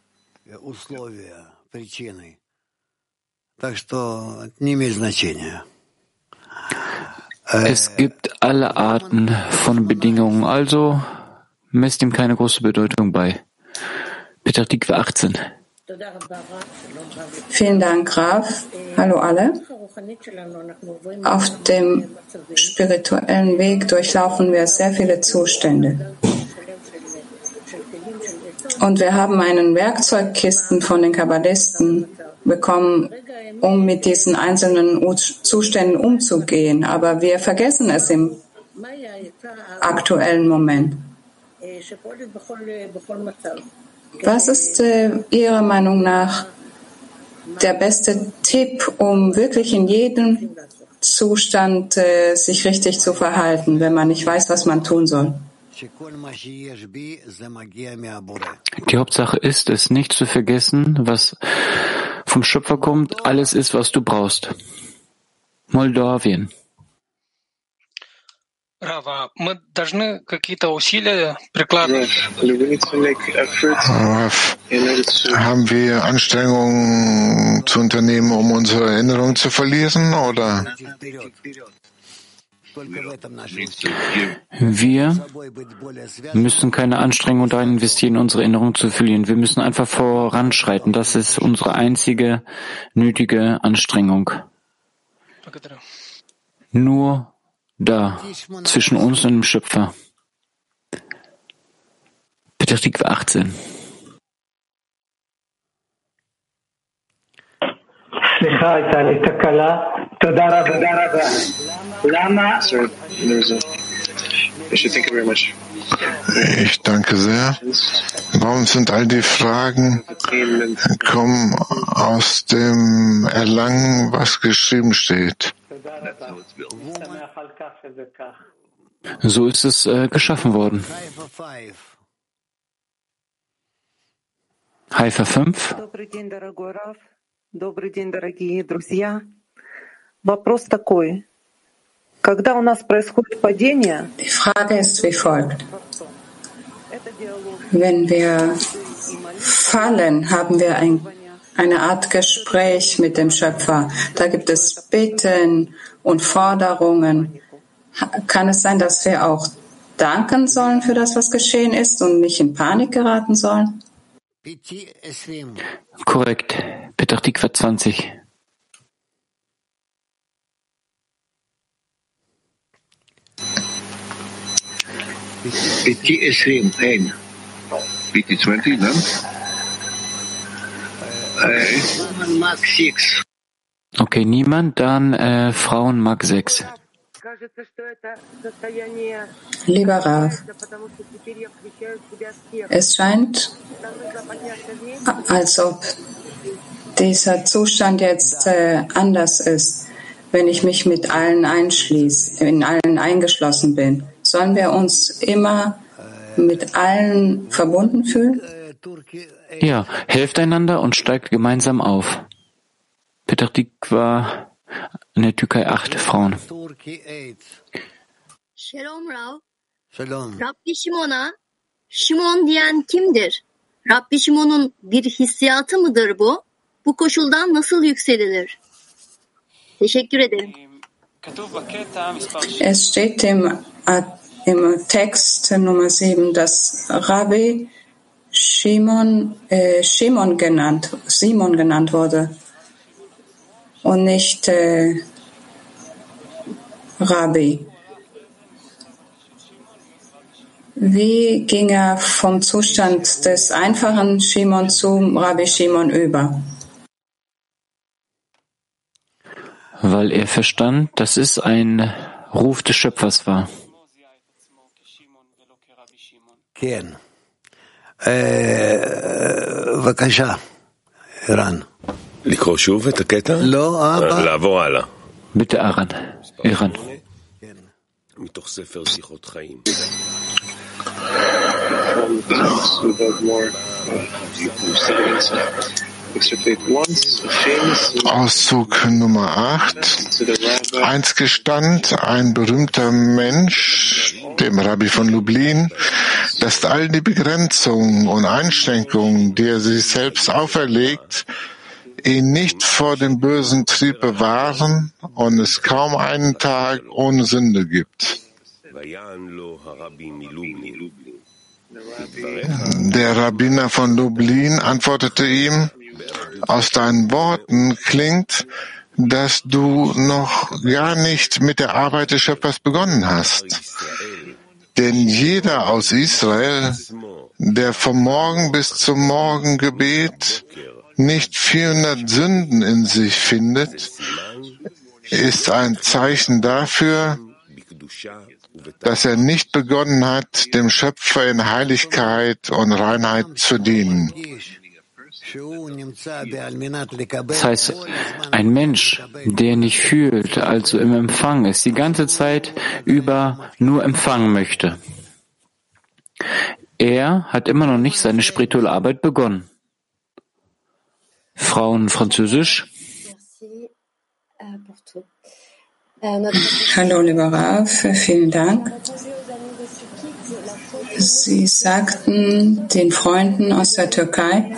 Es gibt alle Arten von Bedingungen, also messt ihm keine große Bedeutung bei. Peter Tikva 18. Vielen Dank, Graf. Hallo alle. Auf dem spirituellen Weg durchlaufen wir sehr viele Zustände. Und wir haben einen Werkzeugkisten von den Kabbalisten bekommen, um mit diesen einzelnen Zuständen umzugehen. Aber wir vergessen es im aktuellen Moment. Was ist äh, Ihrer Meinung nach der beste Tipp, um wirklich in jedem Zustand äh, sich richtig zu verhalten, wenn man nicht weiß, was man tun soll? Die Hauptsache ist es, nicht zu vergessen, was vom Schöpfer kommt, alles ist, was du brauchst. Moldawien. Рава, мы должны какие-то усилия прикладывать. Rav, haben wir Anstrengungen zu unternehmen, um unsere Erinnerung zu verlieren, oder? Wir müssen keine Anstrengung darin investieren, unsere Erinnerung zu verlieren. Wir müssen einfach voranschreiten. Das ist unsere einzige nötige Anstrengung. Nur da, zwischen uns und dem Schöpfer. Petachtikwa 18. סליחה, הייתה לי תקלה. תודה רבה. למה? Ich danke sehr. Warum sind all die Fragen kommen aus dem Erlangen, was geschrieben steht? So ist es äh, geschaffen worden. Haifa 5. Добрый день, дорогой Раф. Добрый день, дорогие друзья. Вопрос такой. Когда у нас происходит падение, Die Frage ist wie folgt. Wenn wir fallen, haben wir ein, eine Art Gespräch mit dem Schöpfer. Da gibt es Bitten und Forderungen. Kann es sein, dass wir auch danken sollen für das, was geschehen ist und nicht in Panik geraten sollen? Korrekt. Petachtikwa 20. PT 20, 1. PT 20 dan? Uh, Mark 6. Okay, niemand. Dann äh, Frauen Mark 6. Lieber Rav, es scheint, als ob dieser Zustand jetzt äh, anders ist, wenn ich mich mit allen einschließe, in allen eingeschlossen bin. Sollen wir uns immer mit allen verbunden fühlen? Ja, helft einander und steigt gemeinsam auf. Petr Dikwa in der Türkei 8 Frauen. Shalom Rav. Shalom. Rabbi Şimon'a Şimon diyen kimdir? Rabbi Şimon'un bir hissiyatı mıdır bu? Bu koşuldan nasıl yükselilir? Teşekkür ederim. Es steht im, im Text Nummer 7, dass Rabbi Shimon, äh, Shimon genannt, Simon genannt wurde und nicht äh, Rabbi. Wie ging er vom Zustand des einfachen Shimon zum Rabbi Shimon über? Weil er verstand, dass es ein Ruf des Schöpfers war. Ken. Äh, Ran. לקרוא שוב את הקטע? לא, אבא. לעבור הלאה. Bitte, Aran. Iran. מתוך ספר שיחות חיים. Auszug Nummer 8. Eins gestand ein berühmter Mensch, dem Rabbi von Lublin, dass all die Begrenzungen und Einschränkungen, die er sich selbst auferlegt, ihn nicht vor dem bösen Trieb bewahren und es kaum einen Tag ohne Sünde gibt. Der Rabbiner von Lublin antwortete ihm, aus deinen Worten klingt, dass du noch gar nicht mit der Arbeit des Schöpfers begonnen hast. Denn jeder aus Israel, der vom Morgen bis zum Morgengebet nicht 400 Sünden in sich findet, ist ein Zeichen dafür, dass er nicht begonnen hat, dem Schöpfer in Heiligkeit und Reinheit zu dienen. Das heißt, ein Mensch, der nicht fühlt, also im Empfang ist, die ganze Zeit über nur empfangen möchte. Er hat immer noch nicht seine spirituelle Arbeit begonnen. Frauen Französisch. (coughs) Hallo, lieber Rav, vielen Dank. Sie sagten den Freunden aus der Türkei,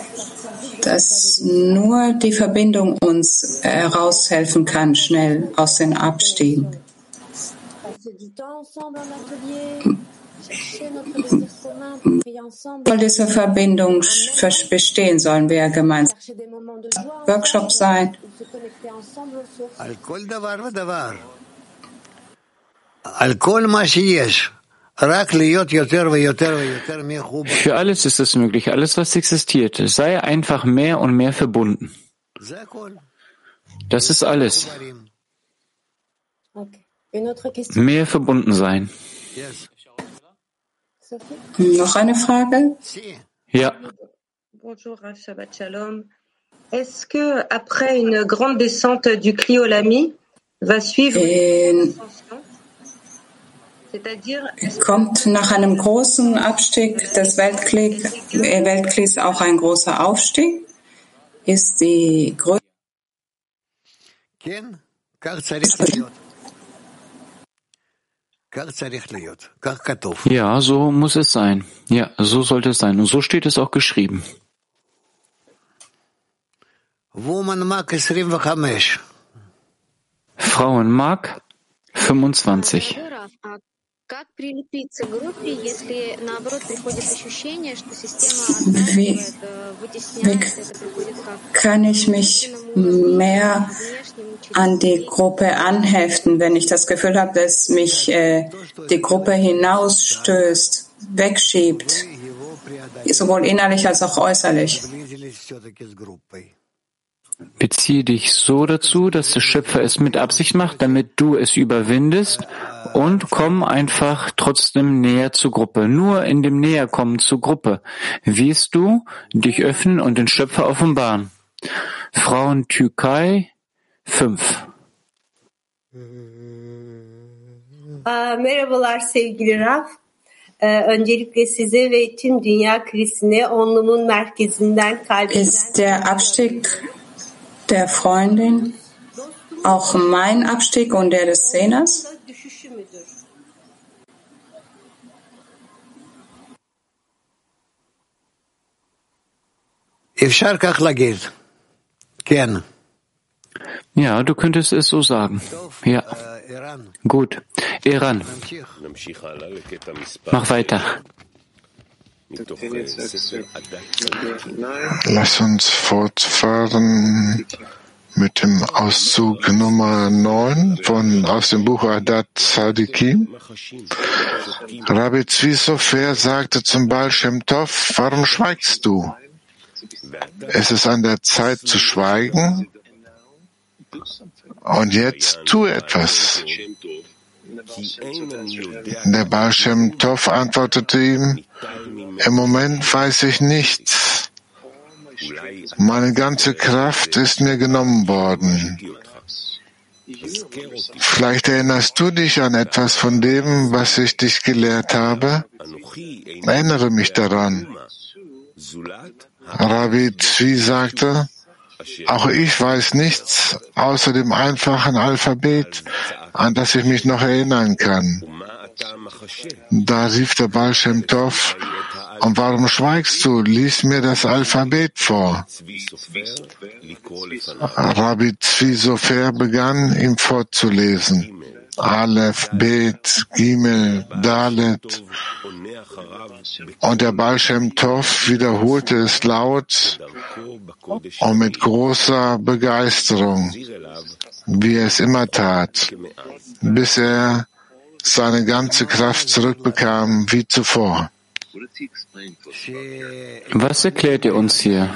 dass nur die Verbindung uns heraushelfen kann, schnell aus den Abstiegen. Soll diese Verbindung bestehen? Sollen wir gemeinsam Workshop sein? Für alles ist es möglich, alles, was existiert. Sei einfach mehr und mehr verbunden. Das ist alles. Mehr verbunden sein. Noch eine Frage? Ja. Bonjour, Shabbat Shalom. Est-ce que après une grande descente du Cliolami va suivre une Kommt nach einem großen Abstieg des Weltkriegs auch ein großer Aufstieg? Ist die Größe ja, so muss es sein. Ja, so sollte es sein. Und so steht es auch geschrieben. Frauenmark 25. Wie, wie kann ich mich mehr an die Gruppe anheften, wenn ich das Gefühl habe, dass mich äh, die Gruppe hinausstößt, wegschiebt, sowohl innerlich als auch äußerlich? Beziehe dich so dazu, dass der Schöpfer es mit Absicht macht, damit du es überwindest und komm einfach trotzdem näher zur Gruppe. Nur in dem Näherkommen zur Gruppe wirst du dich öffnen und den Schöpfer offenbaren. Frauen Türkei 5 Merhabalar sevgili Raf. Öncelikle size ve tüm dünya krizine onlumun merkezinden kalbinden... Ist der Abstieg der Freundin auch mein Abstieg und der des Zehners? Ja, du könntest es so sagen. Ja. Gut. Iran. Mach weiter. Lass uns fortfahren mit dem Auszug Nummer 9 von, aus dem Buch Adat Tzadikim. Rabbi Zvi Sofer sagte zum Baal Shem Tov, warum schweigst du? Es ist an der Zeit zu schweigen. Und jetzt tu etwas. Der Baal Shem Tov antwortete ihm, im Moment weiß ich nichts. Meine ganze Kraft ist mir genommen worden. Vielleicht erinnerst du dich an etwas von dem, was ich dich gelehrt habe? Erinnere mich daran. Rabbi Zvi sagte, auch ich weiß nichts außer dem einfachen Alphabet, an das ich mich noch erinnern kann. Da rief der Baal Shem Tov, und warum schweigst du? Lies mir das Alphabet vor. Rabbi Zvi Sofer begann, ihm vorzulesen. Aleph, Bet, Gimel, Dalet. Und der Baal Shem Tov wiederholte es laut und mit großer Begeisterung, wie er es immer tat, bis er seine ganze Kraft zurückbekam wie zuvor. Was erklärt er uns hier,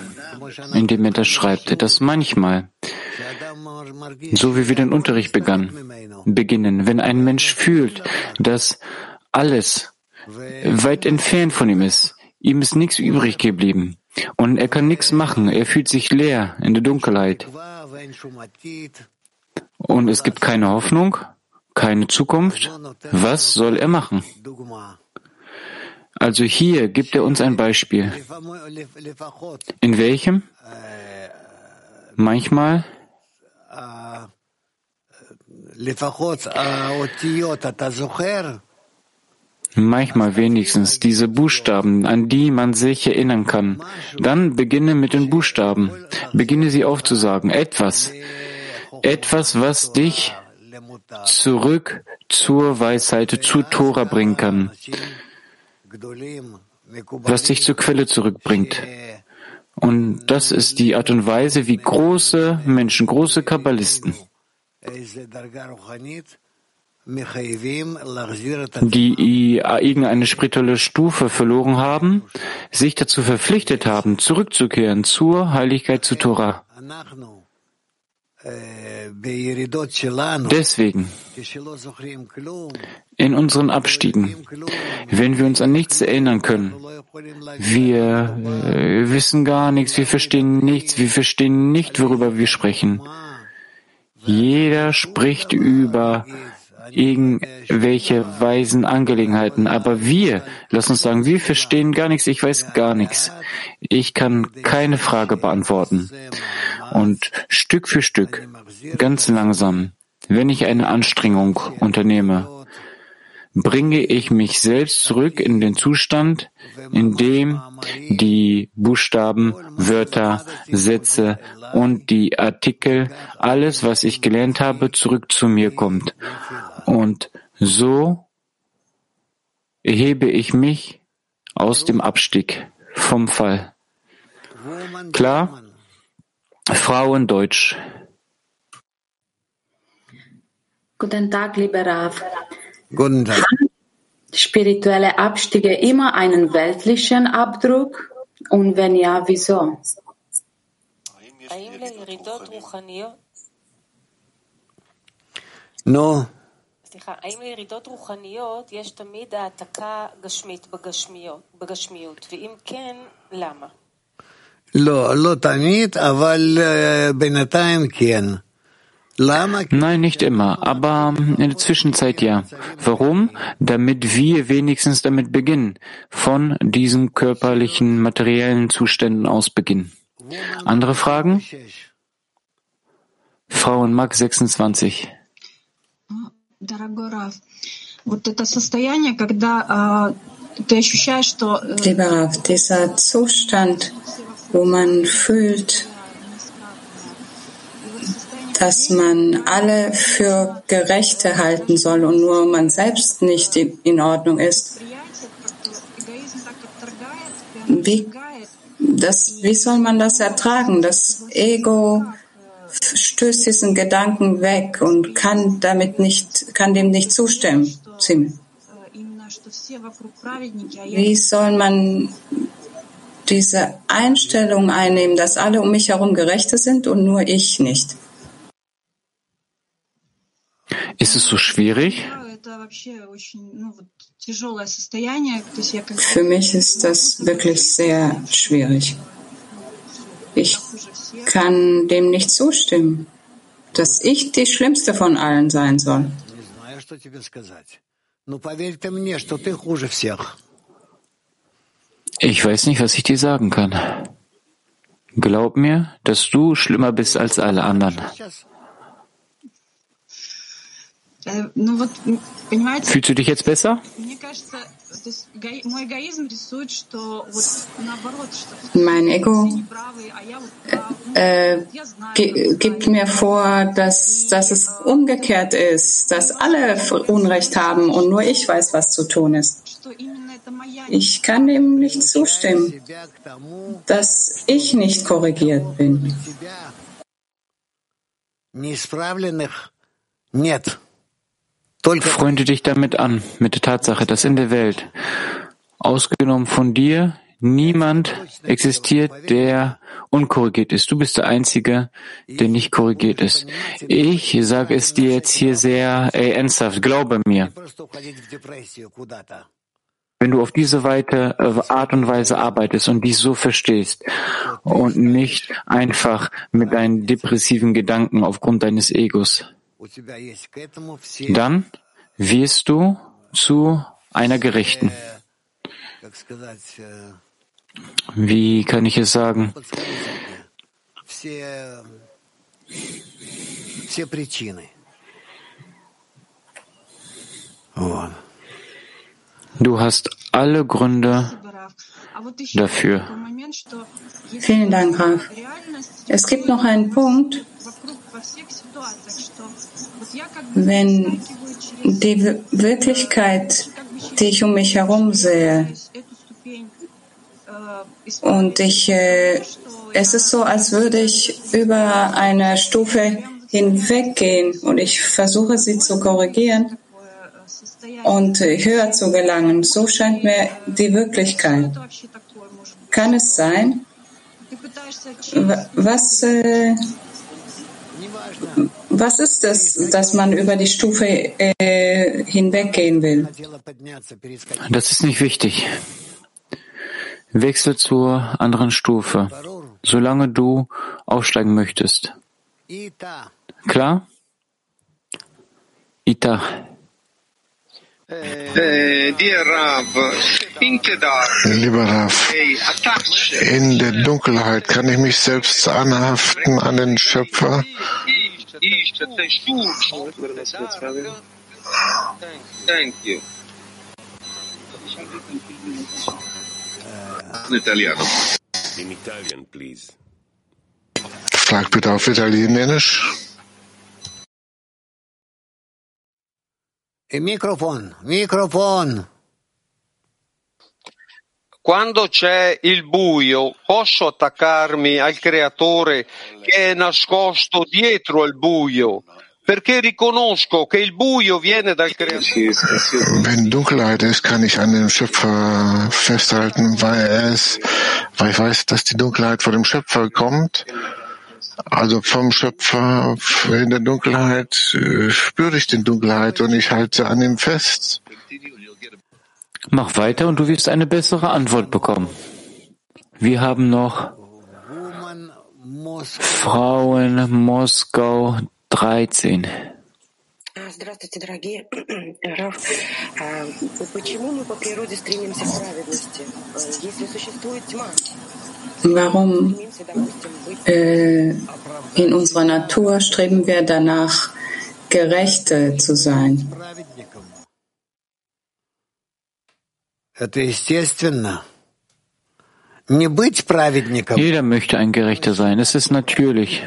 indem er das schreibt, dass manchmal, so wie wir den Unterricht begann, beginnen, wenn ein Mensch fühlt, dass alles weit entfernt von ihm ist, ihm ist nichts übrig geblieben und er kann nichts machen, er fühlt sich leer in der Dunkelheit. Und es gibt keine Hoffnung, keine Zukunft, was soll er machen? Also hier gibt er uns ein Beispiel. In welchem? Manchmal Manchmal wenigstens diese Buchstaben, an die man sich erinnern kann. Dann beginne mit den Buchstaben. Beginne sie aufzusagen. Etwas. Etwas, was dich zurück zur Weisheit, zu Tora bringen kann. Was dich zur Quelle zurückbringt. Und das ist die Art und Weise, wie große Menschen, große Kabbalisten die irgendeine spirituelle Stufe verloren haben, sich dazu verpflichtet haben, zurückzukehren zur Heiligkeit zu Torah. Deswegen, in unseren Abstiegen, wenn wir uns an nichts erinnern können, wir äh, wissen gar nichts, wir verstehen nichts, wir verstehen nicht, worüber wir sprechen. Jeder spricht über irgendwelche weisen Angelegenheiten. Aber wir, lass uns sagen, wir verstehen gar nichts, ich weiß gar nichts. Ich kann keine Frage beantworten. Und Stück für Stück, ganz langsam, wenn ich eine Anstrengung unternehme, bringe ich mich selbst zurück in den Zustand, in dem die Buchstaben, Wörter, Sätze und die Artikel, alles, was ich gelernt habe, zurück zu mir kommt. Und so erhebe ich mich aus dem Abstieg vom Fall. Klar? Frauendeutsch. Guten Tag, lieber Rav. Guten Tag. Spirituelle Abstiege immer einen weltlichen Abdruck? Und wenn ja, wieso? No. סליחה, האם לירידות רוחניות יש תמיד העתקה גשמית בגשמיות, ואם כן, למה? Nein, nicht immer, aber äh, in der Zwischenzeit ja. Warum? Damit wir wenigstens damit beginnen, von diesen körperlichen, materiellen Zuständen aus beginnen. Andere Fragen? Frau und Mark 26. Lieber Rav, dieser Zustand, wo man fühlt, dass man alle für Gerechte halten soll und nur man selbst nicht in Ordnung ist. Wie, das, wie soll man das ertragen? Das Ego stößt diesen Gedanken weg und kann damit nicht, kann dem nicht zustimmen. Wie soll man diese Einstellung einnehmen, dass alle um mich herum Gerechte sind und nur ich nicht? Ist es so schwierig? Für mich ist das wirklich sehr schwierig. Ich kann dem nicht zustimmen, dass ich die Schlimmste von allen sein soll. Ich weiß nicht, was ich dir sagen kann. Glaub mir, dass du schlimmer bist als alle anderen. Fühlst du dich jetzt besser? Mein Ego äh, gibt mir vor, dass, dass es umgekehrt ist, dass alle Unrecht haben und nur ich weiß, was zu tun ist. Ich kann dem nicht zustimmen, dass ich nicht korrigiert bin. Freunde dich damit an, mit der Tatsache, dass in der Welt, ausgenommen von dir, niemand existiert, der unkorrigiert ist. Du bist der Einzige, der nicht korrigiert ist. Ich sage es dir jetzt hier sehr ey, ernsthaft, glaube mir. Wenn du auf diese Weite, äh, Art und Weise arbeitest und dies so verstehst und nicht einfach mit deinen depressiven Gedanken aufgrund deines Egos, dann wirst du zu einer Gerechten. Wie kann ich es sagen? все, все причины. Вот. Du hast alle Gründe dafür. Vielen Dank, Raf. Es gibt noch einen Punkt, wenn die Wir- Wirklichkeit, die ich um mich herum sehe, und ich, äh, es ist so, als würde ich über eine Stufe hinweggehen und ich versuche sie zu korrigieren und äh, höher zu gelangen. So scheint mir die Wirklichkeit. Kann es sein? Wa- Was, äh, was ist es, dass man über die Stufe äh, hinweggehen will? Das ist nicht wichtig. Wechsel zur anderen Stufe, solange du aufsteigen möchtest. Klar? Ita. Uh, dear Rav, in Lieber der Dunkelheit kann ich mich selbst anhaften an den Schöpfer. each Thank you. In Italiano. In Italian, please. Frag bitte auf Italienisch. Microfon, microfon. Quando c'è il buio, posso attaccarmi al creatore che è nascosto dietro al buio, perché riconosco che il buio viene dal creatore. Wenn Dunkelheit ist, kann ich an dem Schöpfer festhalten, weil er es, weil ich weiß, dass die Dunkelheit vor dem Schöpfer kommt. Also vom Schöpfer in der Dunkelheit äh, spüre ich die Dunkelheit und ich halte an ihm fest. Mach weiter und du wirst eine bessere Antwort bekommen. Wir haben noch Frauen Moskau 13. Здравствуйте, дорогие. (clears throat) Раф, а почему мы по природе стремимся к праведности? Э, Если существует тьма, Warum äh, in unserer Natur streben wir danach, Gerechte zu sein? Jeder möchte ein Gerechter sein. Es ist natürlich,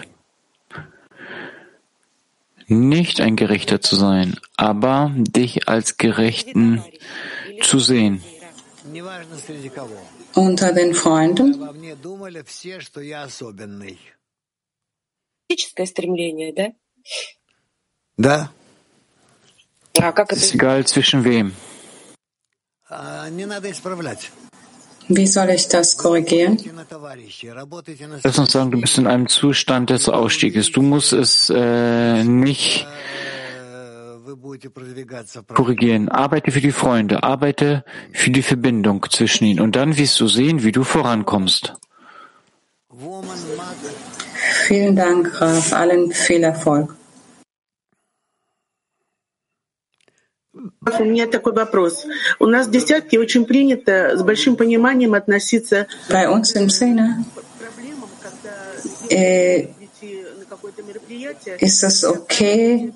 nicht ein Gerechter zu sein, aber dich als Gerechten zu sehen Неважно среди кого. Unter den Freunden? Обо мне думали все, что я особенный. физическое стремление, да? Да. А как Es это ist egal zwischen wem. А, не надо исправлять. Wie soll ich das korrigieren? На товарищи, работайте на Lass uns sagen, du bist in einem Zustand des Ausstieges. Du musst es äh, nicht вы будете продвигаться. korrigieren. Arbeite für die Freunde, arbeite für die Verbindung zwischen ihnen. Und dann wirst du sehen, wie du vorankommst. Vielen Dank, Raf. Allen viel Erfolg. У меня такой вопрос. У нас в десятке очень принято с большим пониманием относиться Bei uns im Sinne äh, ist es okay,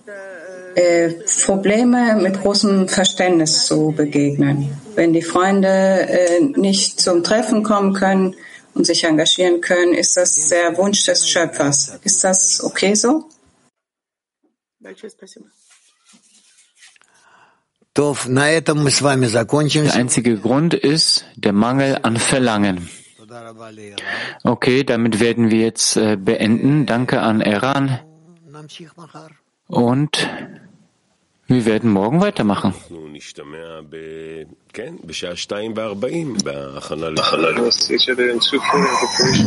äh, Probleme mit großem Verständnis zu begegnen. Wenn die Freunde äh, nicht zum Treffen kommen können und sich engagieren können, ist das der Wunsch des Schöpfers. Ist das okay so? Der einzige Grund ist der Mangel an Verlangen. Okay, damit werden wir jetzt äh, beenden. Danke an Iran. Und wir werden morgen weitermachen.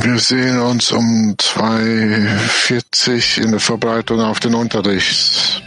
Wir sehen uns um 2.40 Uhr in der Verbreitung auf den Unterricht.